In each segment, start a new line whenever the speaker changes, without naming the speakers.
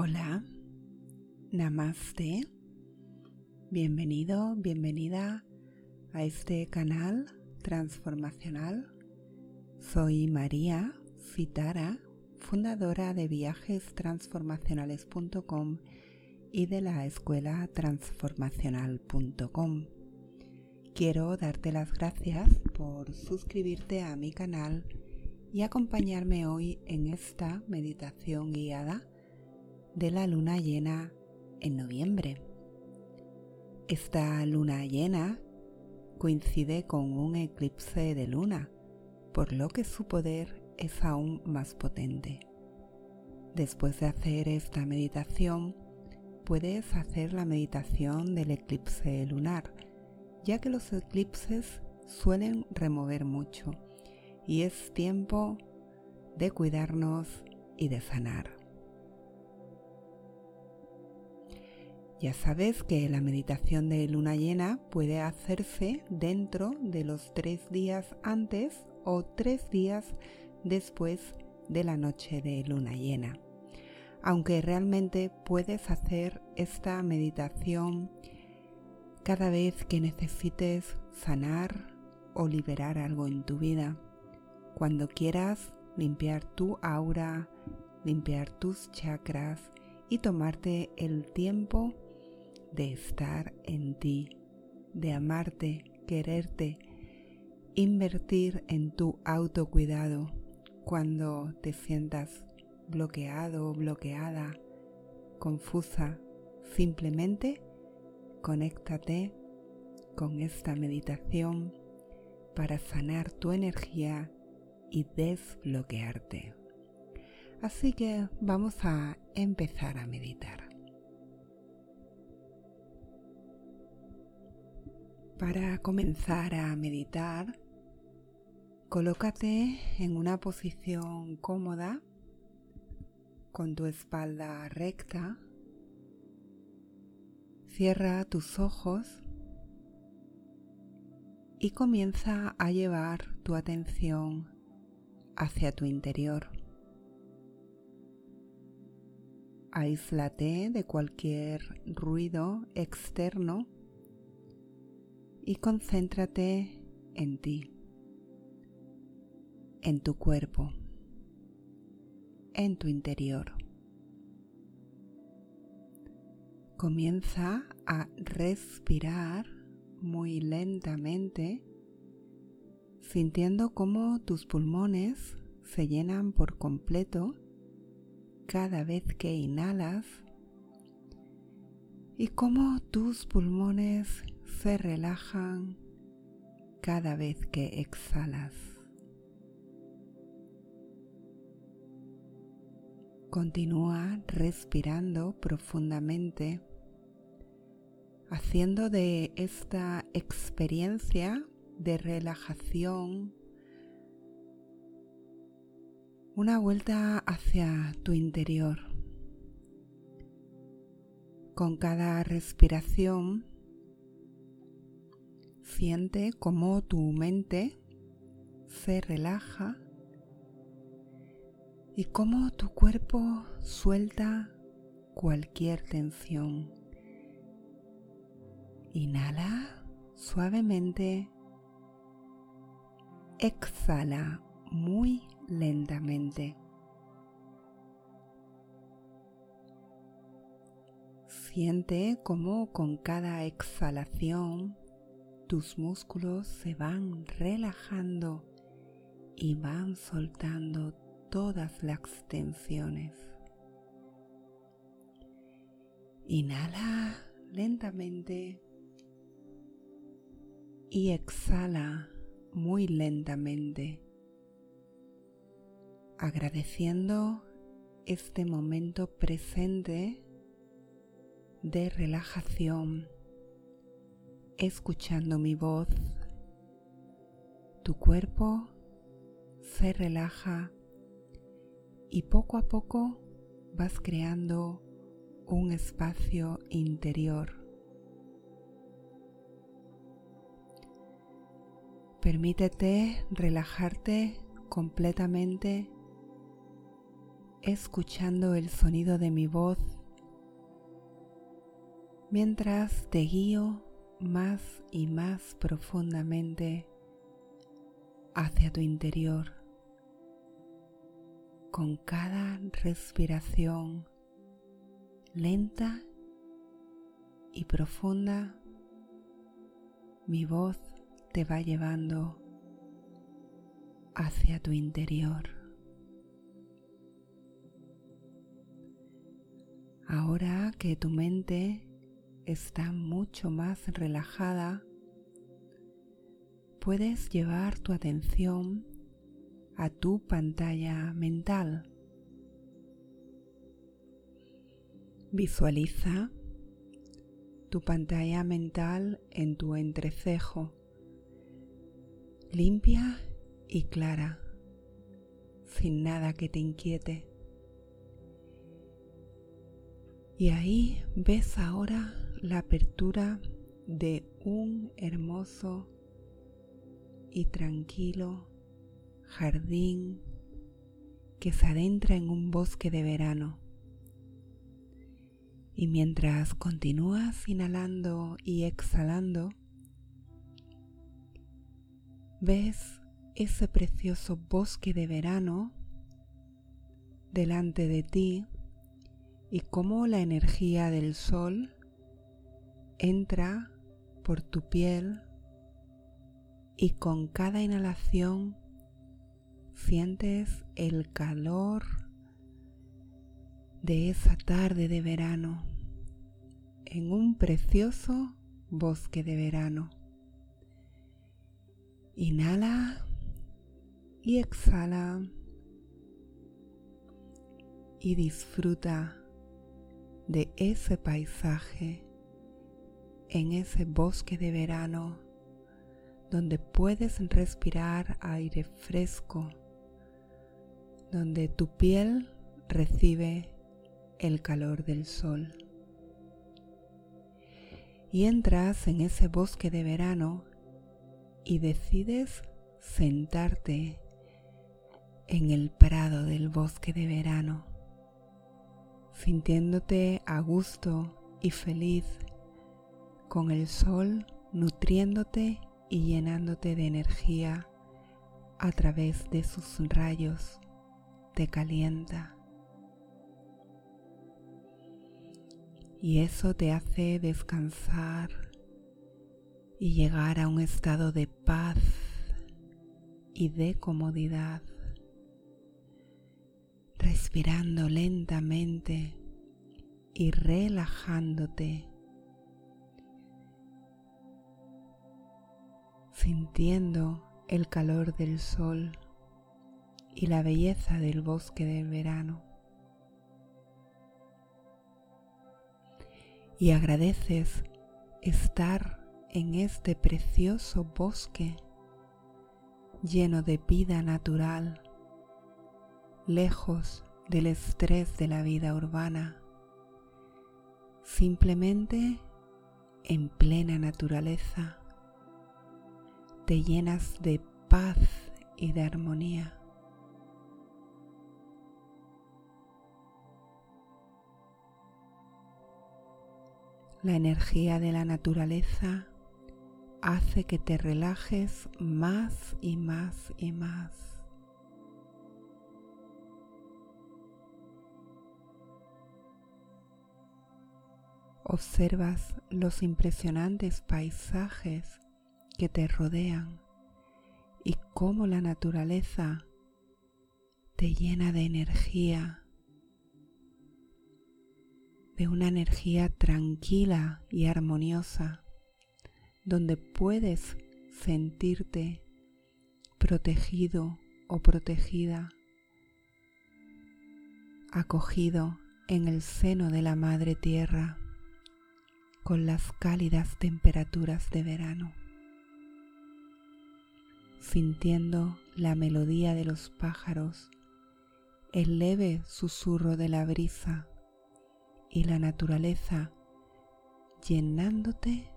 Hola, namaste, bienvenido, bienvenida a este canal transformacional. Soy María Citara, fundadora de viajestransformacionales.com y de la escuela transformacional.com. Quiero darte las gracias por suscribirte a mi canal y acompañarme hoy en esta meditación guiada de la luna llena en noviembre. Esta luna llena coincide con un eclipse de luna, por lo que su poder es aún más potente. Después de hacer esta meditación, puedes hacer la meditación del eclipse lunar, ya que los eclipses suelen remover mucho y es tiempo de cuidarnos y de sanar. Ya sabes que la meditación de luna llena puede hacerse dentro de los tres días antes o tres días después de la noche de luna llena. Aunque realmente puedes hacer esta meditación cada vez que necesites sanar o liberar algo en tu vida. Cuando quieras limpiar tu aura, limpiar tus chakras y tomarte el tiempo de estar en ti, de amarte, quererte, invertir en tu autocuidado cuando te sientas bloqueado o bloqueada, confusa, simplemente conéctate con esta meditación para sanar tu energía y desbloquearte. Así que vamos a empezar a meditar. Para comenzar a meditar, colócate en una posición cómoda con tu espalda recta. Cierra tus ojos y comienza a llevar tu atención hacia tu interior. Aíslate de cualquier ruido externo y concéntrate en ti, en tu cuerpo, en tu interior. Comienza a respirar muy lentamente, sintiendo cómo tus pulmones se llenan por completo cada vez que inhalas y cómo tus pulmones se relajan cada vez que exhalas. Continúa respirando profundamente, haciendo de esta experiencia de relajación una vuelta hacia tu interior. Con cada respiración Siente cómo tu mente se relaja y cómo tu cuerpo suelta cualquier tensión. Inhala suavemente. Exhala muy lentamente. Siente cómo con cada exhalación tus músculos se van relajando y van soltando todas las tensiones. Inhala lentamente y exhala muy lentamente, agradeciendo este momento presente de relajación escuchando mi voz, tu cuerpo se relaja y poco a poco vas creando un espacio interior. Permítete relajarte completamente escuchando el sonido de mi voz mientras te guío más y más profundamente hacia tu interior con cada respiración lenta y profunda mi voz te va llevando hacia tu interior. Ahora que tu mente está mucho más relajada, puedes llevar tu atención a tu pantalla mental. Visualiza tu pantalla mental en tu entrecejo, limpia y clara, sin nada que te inquiete. Y ahí ves ahora la apertura de un hermoso y tranquilo jardín que se adentra en un bosque de verano. Y mientras continúas inhalando y exhalando, ves ese precioso bosque de verano delante de ti y cómo la energía del sol entra por tu piel y con cada inhalación sientes el calor de esa tarde de verano en un precioso bosque de verano. Inhala y exhala y disfruta de ese paisaje en ese bosque de verano donde puedes respirar aire fresco, donde tu piel recibe el calor del sol. Y entras en ese bosque de verano y decides sentarte en el prado del bosque de verano, sintiéndote a gusto y feliz con el sol nutriéndote y llenándote de energía a través de sus rayos, te calienta. Y eso te hace descansar y llegar a un estado de paz y de comodidad, respirando lentamente y relajándote sintiendo el calor del sol y la belleza del bosque del verano. Y agradeces estar en este precioso bosque lleno de vida natural, lejos del estrés de la vida urbana, simplemente en plena naturaleza te llenas de paz y de armonía. La energía de la naturaleza hace que te relajes más y más y más. Observas los impresionantes paisajes que te rodean y cómo la naturaleza te llena de energía, de una energía tranquila y armoniosa, donde puedes sentirte protegido o protegida, acogido en el seno de la Madre Tierra con las cálidas temperaturas de verano sintiendo la melodía de los pájaros, el leve susurro de la brisa y la naturaleza llenándote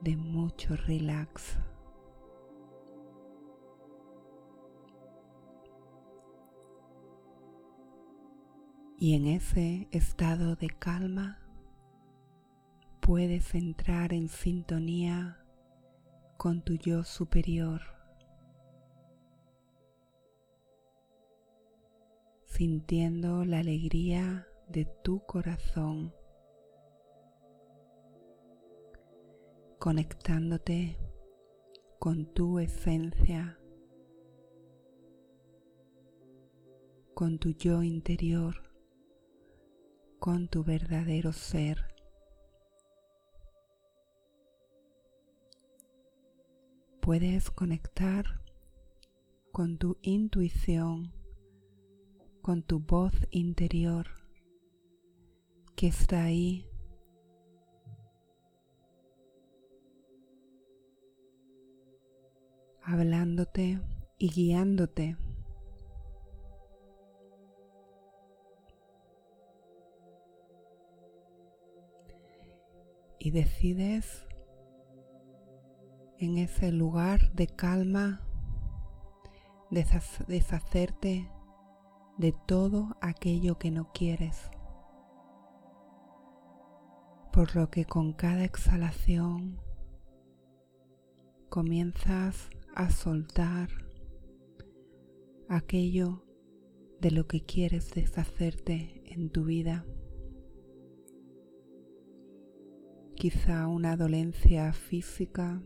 de mucho relax. Y en ese estado de calma puedes entrar en sintonía con tu yo superior, sintiendo la alegría de tu corazón, conectándote con tu esencia, con tu yo interior, con tu verdadero ser. Puedes conectar con tu intuición, con tu voz interior que está ahí hablándote y guiándote. Y decides en ese lugar de calma, deshacerte de todo aquello que no quieres. Por lo que con cada exhalación comienzas a soltar aquello de lo que quieres deshacerte en tu vida. Quizá una dolencia física,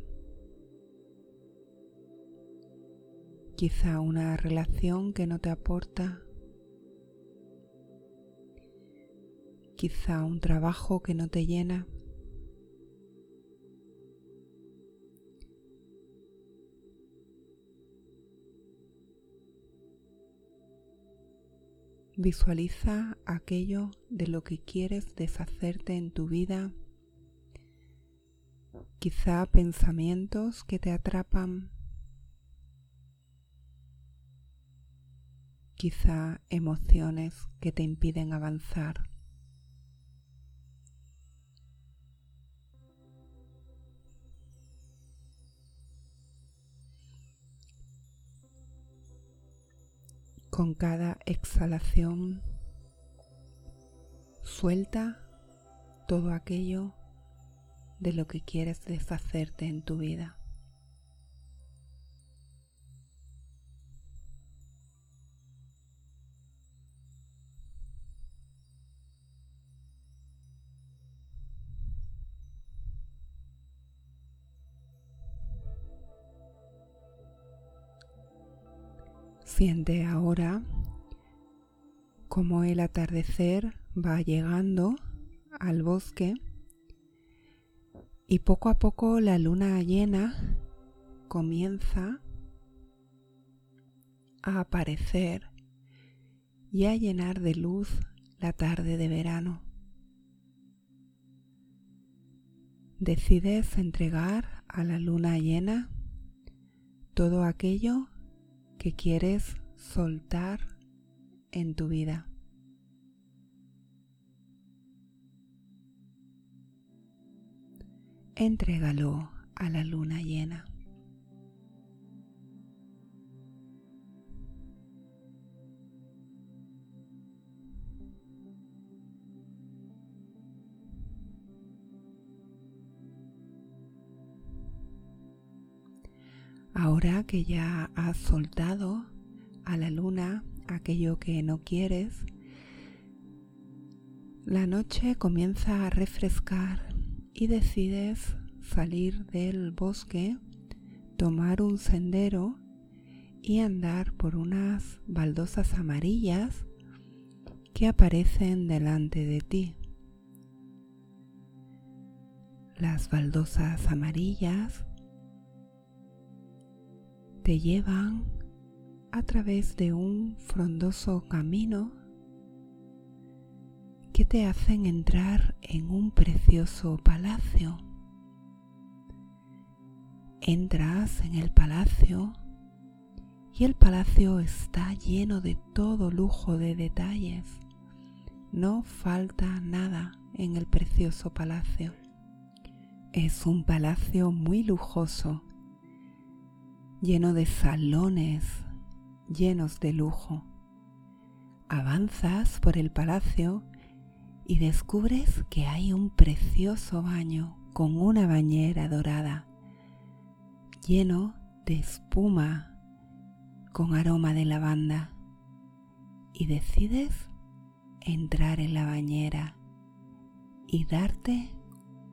quizá una relación que no te aporta, quizá un trabajo que no te llena. Visualiza aquello de lo que quieres deshacerte en tu vida, quizá pensamientos que te atrapan, quizá emociones que te impiden avanzar. Con cada exhalación suelta todo aquello de lo que quieres deshacerte en tu vida. Siente ahora como el atardecer va llegando al bosque y poco a poco la luna llena comienza a aparecer y a llenar de luz la tarde de verano. Decides entregar a la luna llena todo aquello que quieres soltar en tu vida. Entrégalo a la luna llena. Ahora que ya has soltado a la luna aquello que no quieres, la noche comienza a refrescar y decides salir del bosque, tomar un sendero y andar por unas baldosas amarillas que aparecen delante de ti. Las baldosas amarillas te llevan a través de un frondoso camino que te hacen entrar en un precioso palacio. Entras en el palacio y el palacio está lleno de todo lujo de detalles. No falta nada en el precioso palacio. Es un palacio muy lujoso lleno de salones llenos de lujo. avanzas por el palacio y descubres que hay un precioso baño con una bañera dorada, lleno de espuma con aroma de lavanda y decides entrar en la bañera y darte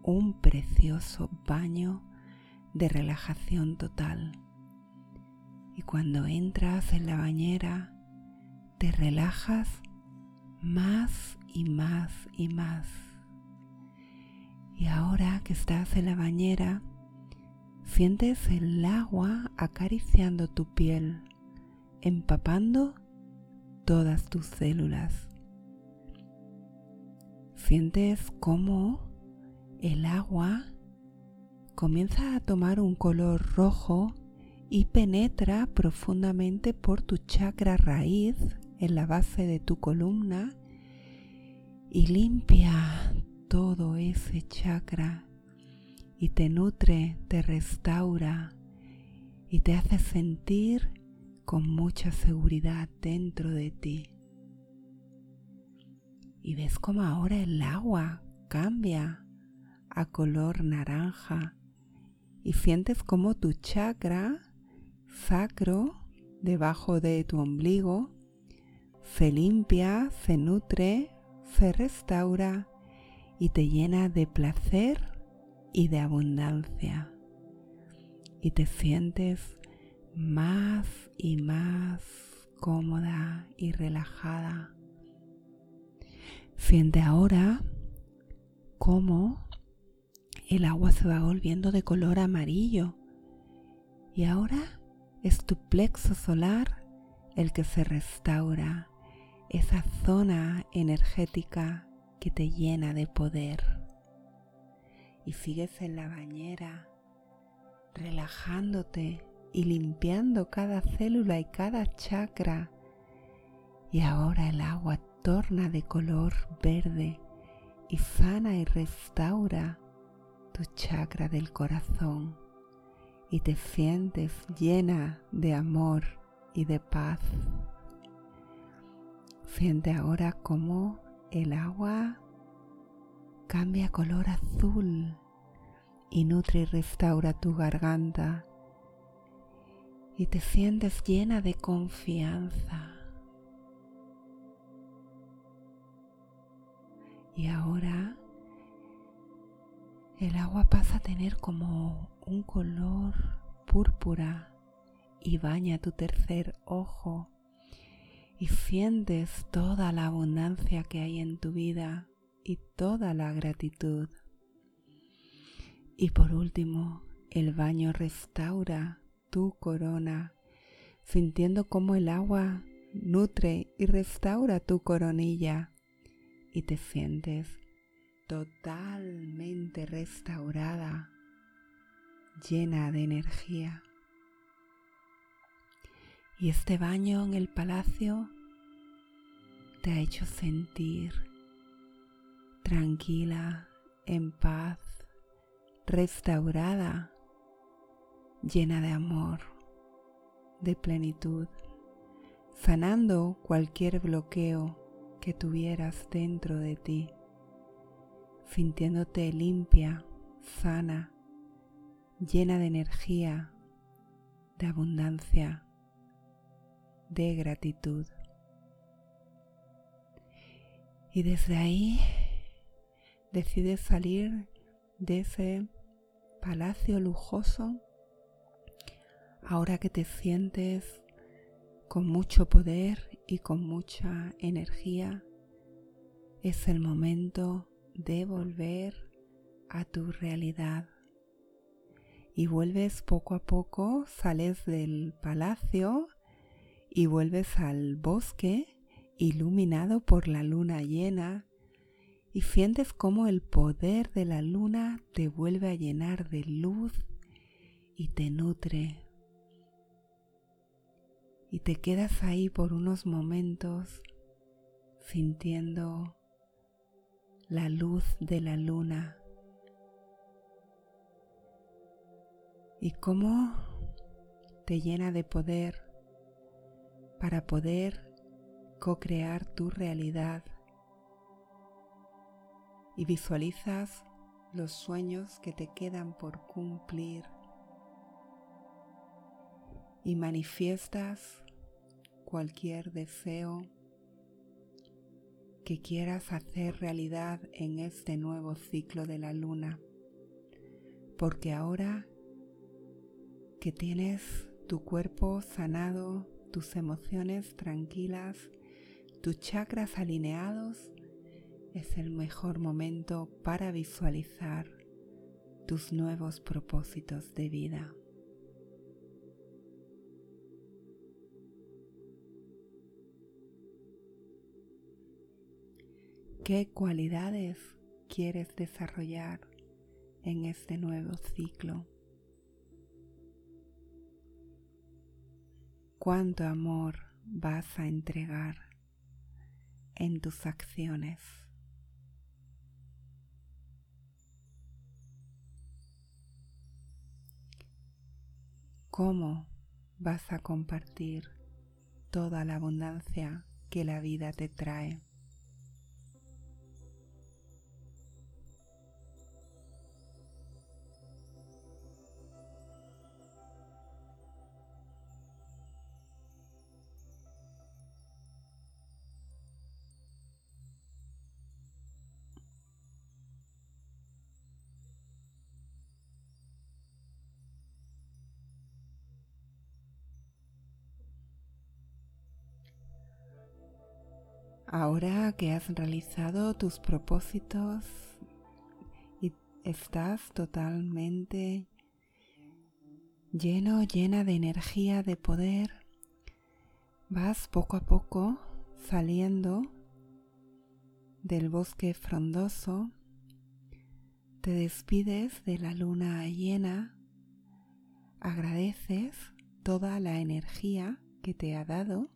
un precioso baño de relajación total. Y cuando entras en la bañera, te relajas más y más y más. Y ahora que estás en la bañera, sientes el agua acariciando tu piel empapando todas tus células. Sientes cómo el agua comienza a tomar un color rojo y penetra profundamente por tu chakra raíz en la base de tu columna y limpia todo ese chakra y te nutre, te restaura y te hace sentir con mucha seguridad dentro de ti. Y ves como ahora el agua cambia a color naranja y sientes como tu chakra sacro debajo de tu ombligo se limpia, se nutre, se restaura y te llena de placer y de abundancia. Y te sientes más y más cómoda y relajada. Siente ahora cómo el agua se va volviendo de color amarillo y ahora es tu plexo solar el que se restaura, esa zona energética que te llena de poder. Y sigues en la bañera, relajándote y limpiando cada célula y cada chakra. Y ahora el agua torna de color verde y sana y restaura tu chakra del corazón y te sientes llena de amor y de paz. Siente ahora como el agua cambia color azul y nutre y restaura tu garganta y te sientes llena de confianza. Y ahora el agua pasa a tener como un color púrpura y baña tu tercer ojo y sientes toda la abundancia que hay en tu vida y toda la gratitud. Y por último, el baño restaura tu corona, sintiendo cómo el agua nutre y restaura tu coronilla y te sientes totalmente restaurada, llena de energía. Y este baño en el palacio te ha hecho sentir tranquila, en paz, restaurada llena de amor, de plenitud, sanando cualquier bloqueo que tuvieras dentro de ti, sintiéndote limpia, sana, llena de energía, de abundancia, de gratitud. Y desde ahí decides salir de ese palacio lujoso ahora que te sientes con mucho poder y con mucha energía, es el momento de volver a tu realidad. Y vuelves poco a poco, sales del palacio y vuelves al bosque iluminado por la luna llena y sientes como el poder de la luna te vuelve a llenar de luz y te nutre. Y te quedas ahí por unos momentos sintiendo la luz de la luna y cómo te llena de poder para poder co-crear tu realidad y visualizas los sueños que te quedan por cumplir y manifiestas cualquier deseo que quieras hacer realidad en este nuevo ciclo de la luna. Porque ahora que tienes tu cuerpo sanado, tus emociones tranquilas, tus chakras alineados, es el mejor momento para visualizar tus nuevos propósitos de vida. ¿Qué cualidades quieres desarrollar en este nuevo ciclo? ¿Cuánto amor vas a entregar en tus acciones? ¿Cómo vas a compartir toda la abundancia que la vida te trae? Ahora que has realizado tus propósitos y estás totalmente lleno, llena de energía, de poder, vas poco a poco saliendo del bosque frondoso, te despides de la luna llena, agradeces toda la energía que te ha dado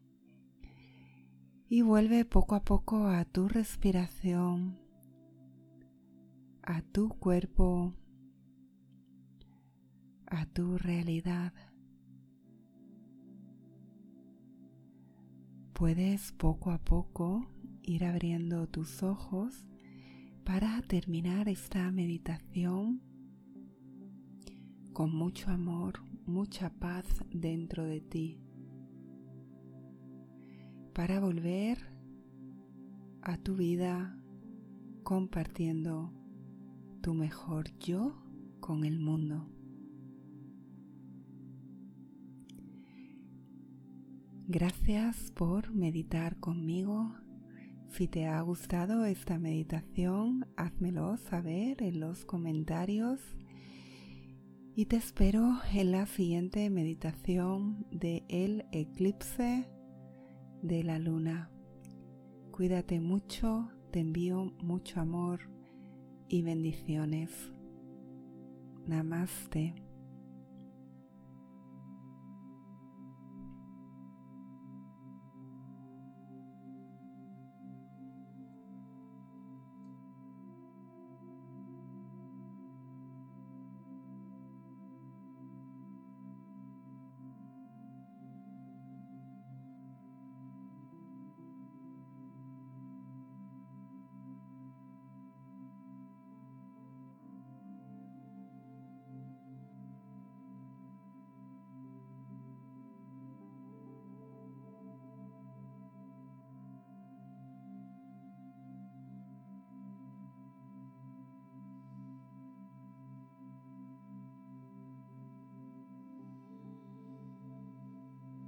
y vuelve poco a poco a tu respiración, a tu cuerpo, a tu realidad. Puedes poco a poco ir abriendo tus ojos para terminar esta meditación con mucho amor, mucha paz dentro de ti para volver a tu vida compartiendo tu mejor yo con el mundo. Gracias por meditar conmigo. Si te ha gustado esta meditación, házmelo saber en los comentarios y te espero en la siguiente meditación de el eclipse de la luna. Cuídate mucho, te envío mucho amor y bendiciones. Namaste.